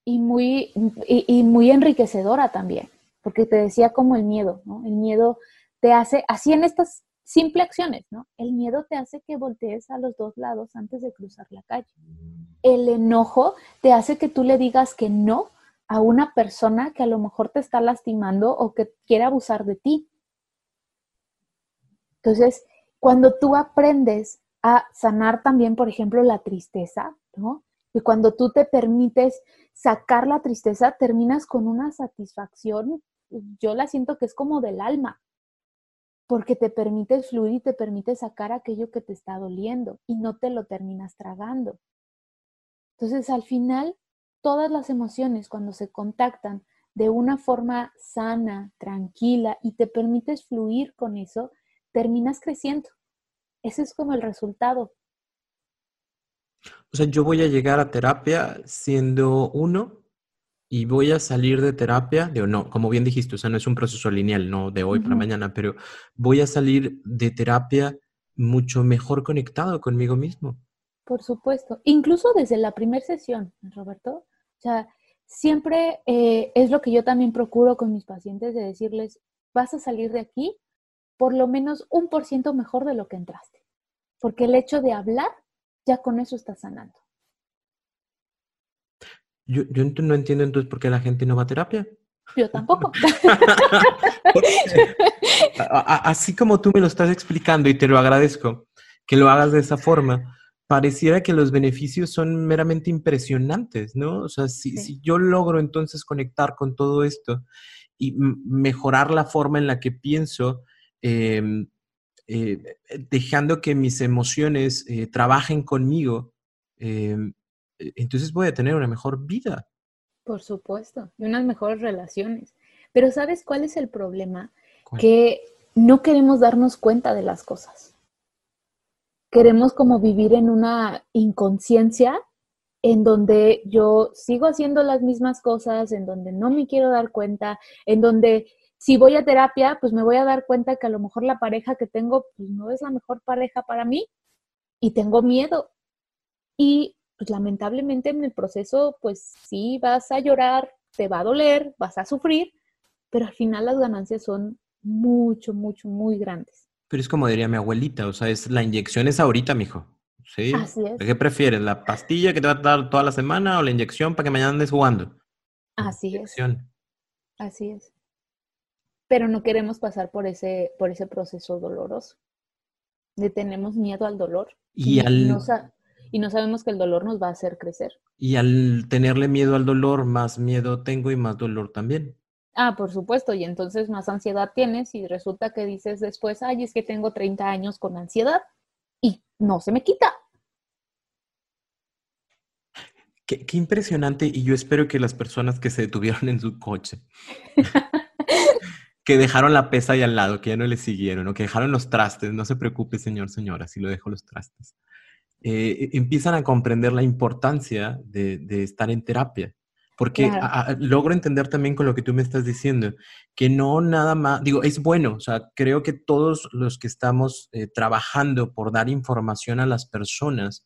y muy, y, muy enriquecedora también, porque te decía como el miedo. El miedo te hace, así en estas simples acciones, ¿no? El miedo te hace que voltees a los dos lados antes de cruzar la calle. El enojo te hace que tú le digas que no a una persona que a lo mejor te está lastimando o que quiere abusar de ti. Entonces, cuando tú aprendes a sanar también, por ejemplo, la tristeza, ¿no? Y cuando tú te permites sacar la tristeza, terminas con una satisfacción, yo la siento que es como del alma, porque te permites fluir y te permites sacar aquello que te está doliendo y no te lo terminas tragando. Entonces, al final, todas las emociones cuando se contactan de una forma sana, tranquila y te permites fluir con eso, terminas creciendo. Ese es como el resultado. O sea, yo voy a llegar a terapia siendo uno y voy a salir de terapia, digo, no, como bien dijiste, o sea, no es un proceso lineal, no de hoy para mañana, pero voy a salir de terapia mucho mejor conectado conmigo mismo. Por supuesto, incluso desde la primera sesión, Roberto, o sea, siempre eh, es lo que yo también procuro con mis pacientes de decirles, vas a salir de aquí por lo menos un por ciento mejor de lo que entraste. Porque el hecho de hablar, ya con eso estás sanando. Yo, yo no entiendo entonces por qué la gente no va a terapia. Yo tampoco. Así como tú me lo estás explicando y te lo agradezco, que lo hagas de esa forma, pareciera que los beneficios son meramente impresionantes, ¿no? O sea, si, yo logro entonces conectar con todo esto y mejorar la forma en la que pienso, em, eh, dejando que mis emociones eh, trabajen conmigo, em, e, entonces voy a tener una mejor vida. Por supuesto, y unas mejores relaciones. Pero ¿sabes cuál es el problema? Que no queremos darnos cuenta de las cosas queremos como vivir en una inconsciencia en donde yo sigo haciendo las mismas cosas, en donde no me quiero dar cuenta, en donde si voy a terapia, pues me voy a dar cuenta que a lo mejor la pareja que tengo pues no es la mejor pareja para mí y tengo miedo. Y pues lamentablemente en el proceso, pues sí vas a llorar, te va a doler, vas a sufrir, pero al final las ganancias son mucho, mucho, muy grandes. Pero es como diría mi abuelita, o sea, es la inyección es ahorita, mijo. ¿Sí? Así es. ¿Qué prefieres? ¿La pastilla que te va a dar toda la semana o la inyección para que mañana andes jugando? Así es. Así es. Pero no queremos pasar por ese, por ese proceso doloroso. Le tenemos miedo al dolor. Y, al... no y no sabemos que el dolor nos va a hacer crecer. Y al tenerle miedo al dolor, más miedo tengo y más dolor también. Ah, por supuesto, y entonces más ansiedad tienes y resulta que dices después, ay, es que tengo 30 años con ansiedad y no se me quita. Qué, impresionante y yo espero que las personas que se detuvieron en su coche, que dejaron la pesa ahí al lado, que ya no le siguieron, o que dejaron los trastes, no se preocupe señor, señora, si lo dejo los trastes, eh, empiezan a comprender la importancia de estar en terapia porque logro entender también con lo que tú me estás diciendo, que no nada más, digo, es bueno, o sea, creo que todos los que estamos eh, trabajando por dar información a las personas,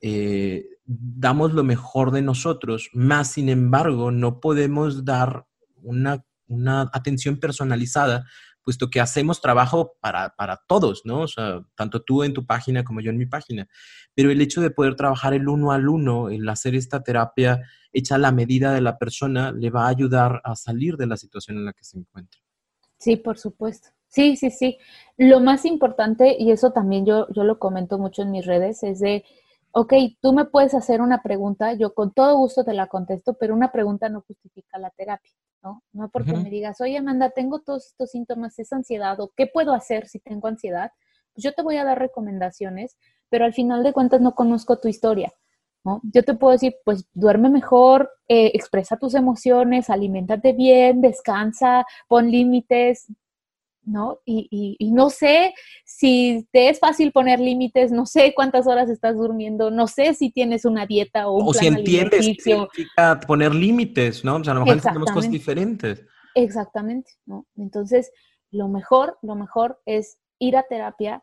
eh, damos lo mejor de nosotros, más sin embargo, no podemos dar una, una atención personalizada, puesto que hacemos trabajo para, para todos, ¿no? O sea, tanto tú en tu página como yo en mi página. Pero el hecho de poder trabajar el uno al uno, el hacer esta terapia hecha a la medida de la persona, le va a ayudar a salir de la situación en la que se encuentra. Sí, por supuesto. Sí, sí, sí. Lo más importante, y eso también yo, yo lo comento mucho en mis redes, es de, ok, tú me puedes hacer una pregunta, yo con todo gusto te la contesto, pero una pregunta no justifica la terapia, ¿no? No porque me digas, oye Amanda, tengo todos estos síntomas, es ansiedad, o qué puedo hacer si tengo ansiedad, pues yo te voy a dar recomendaciones, pero al final de cuentas no conozco tu historia. ¿No? Yo te puedo decir, pues duerme mejor, eh, expresa tus emociones, aliméntate bien, descansa, pon límites, ¿no? Y, no sé si te es fácil poner límites, no sé cuántas horas estás durmiendo, no sé si tienes una dieta o un o si entiendes qué significa poner límites, ¿no? O sea, a lo mejor tenemos cosas diferentes. Exactamente, ¿no? Entonces, lo mejor, lo mejor es ir a terapia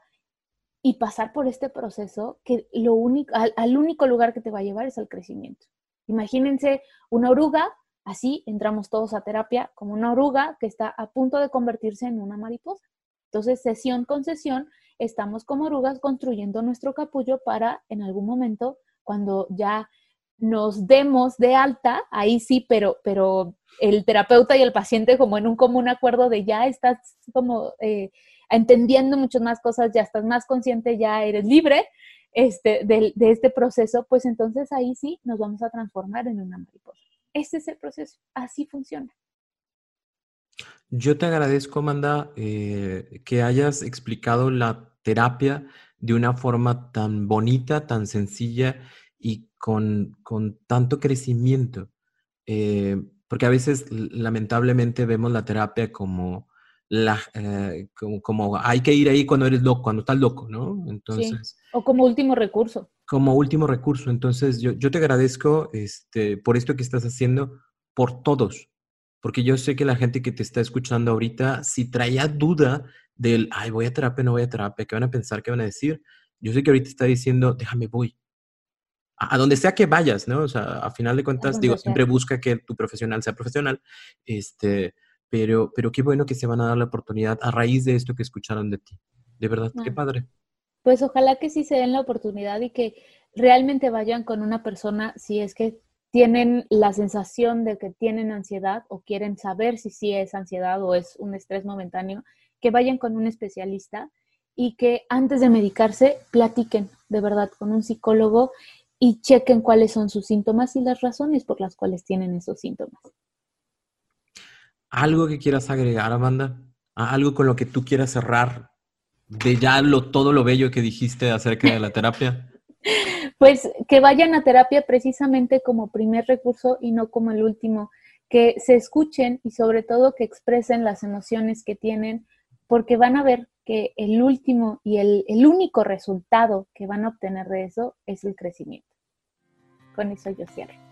y pasar por este proceso que lo único, al único lugar que te va a llevar es al crecimiento. Imagínense una oruga Así entramos todos a terapia como una oruga que está a punto de convertirse en una mariposa. Entonces, sesión con sesión, estamos como orugas construyendo nuestro capullo para en algún momento, cuando ya nos demos de alta, ahí sí, pero, pero el terapeuta y el paciente como en un común acuerdo de ya estás como eh, entendiendo muchas más cosas, ya estás más consciente, ya eres libre este, de este proceso, pues entonces ahí sí nos vamos a transformar en una mariposa. Ese es el proceso, así funciona. Yo te agradezco, Amanda, eh, que hayas explicado la terapia de una forma tan bonita, tan sencilla y con, tanto crecimiento. Eh, porque a veces, lamentablemente, vemos la terapia como, la, eh, como, hay que ir ahí cuando eres loco, cuando estás loco, ¿no? Entonces. O como último recurso como último recurso. Entonces, yo, te agradezco este, por esto que estás haciendo, por todos, porque yo sé que la gente que te está escuchando ahorita, si traía duda del, ay, voy a terapia, no voy a terapia, ¿qué van a pensar, qué van a decir? Yo sé que ahorita está diciendo, déjame, voy. A, donde sea que vayas, ¿no? O sea, a final de cuentas, digo, siempre busca que tu profesional sea profesional, este, pero, pero qué bueno que se van a dar la oportunidad a raíz de esto que escucharon de ti. De verdad, qué padre pues ojalá que sí se den la oportunidad y que realmente vayan con una persona si es que tienen la sensación de que tienen ansiedad o quieren saber si sí es ansiedad o es un estrés momentáneo, que vayan con un especialista y que antes de medicarse platiquen de verdad con un psicólogo y chequen cuáles son sus síntomas y las razones por las cuales tienen esos síntomas. ¿Algo que quieras agregar, Amanda? ¿Algo con lo que tú quieras cerrar de ya lo, todo lo bello que dijiste acerca de la terapia? Pues que vayan a terapia precisamente como primer recurso y no como el último, que se escuchen y sobre todo que expresen las emociones que tienen, porque van a ver que el último y el, el único resultado que van a obtener de eso es el crecimiento. Con eso yo cierro.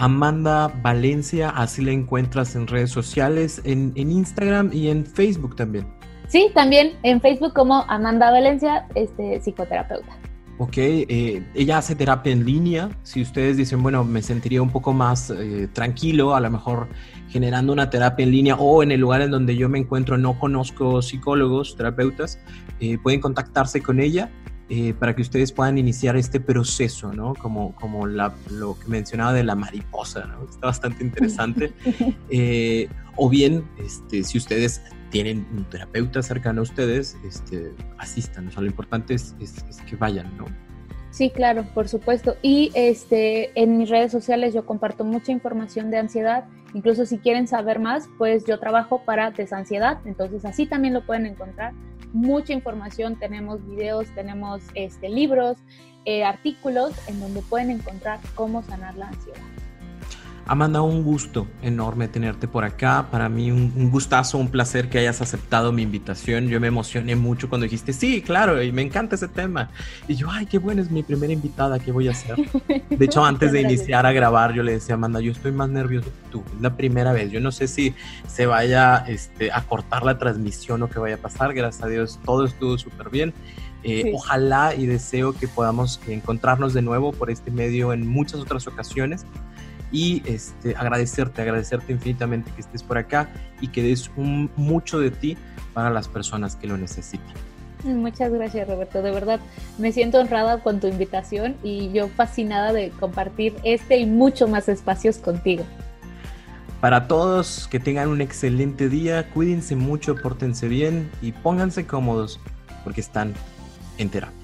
Amanda Valencia, así la encuentras en redes sociales, en, en Instagram y en Facebook también. Sí, también en Facebook como Amanda Valencia, este, psicoterapeuta. Ok, eh, ella hace terapia en línea. Si ustedes dicen, bueno, me sentiría un poco más eh, tranquilo, a lo mejor generando una terapia en línea o en el lugar en donde yo me encuentro no conozco psicólogos, terapeutas, eh, pueden contactarse con ella para que ustedes puedan iniciar este proceso, ¿no? Como, como la, lo que mencionaba de la mariposa, ¿no? Está bastante interesante. o bien, este, si ustedes tienen un terapeuta cercano a ustedes, este, asistan. O sea, lo importante es, que vayan, ¿no? Sí, claro, por supuesto. Y este, en mis redes sociales yo comparto mucha información de ansiedad. Incluso si quieren saber más, pues yo trabajo para desansiedad. Entonces así también lo pueden encontrar. Mucha información, tenemos videos, tenemos este, libros, eh, artículos en donde pueden encontrar cómo sanar la ansiedad. Amanda, un gusto enorme tenerte por acá. Para mí un, gustazo, un placer que hayas aceptado mi invitación. Yo me emocioné mucho cuando dijiste, sí, claro, y me encanta ese tema. Y yo, ay, qué bueno, es mi primera invitada, ¿qué voy a hacer? De hecho, antes de iniciar a grabar, yo le decía Amanda, yo estoy más nervioso que tú, es la primera vez. Yo no sé si se vaya este, a cortar la transmisión o qué vaya a pasar. Gracias a Dios, todo estuvo súper bien. Eh, ojalá y deseo que podamos encontrarnos de nuevo por este medio en muchas otras ocasiones y este, agradecerte, agradecerte infinitamente que estés por acá y que des un, mucho de ti para las personas que lo necesitan. Muchas gracias Roberto, de verdad me siento honrada con tu invitación y yo fascinada de compartir este y mucho más espacios contigo. Para todos, que tengan un excelente día, cuídense mucho, pórtense bien y pónganse cómodos porque están en terapia.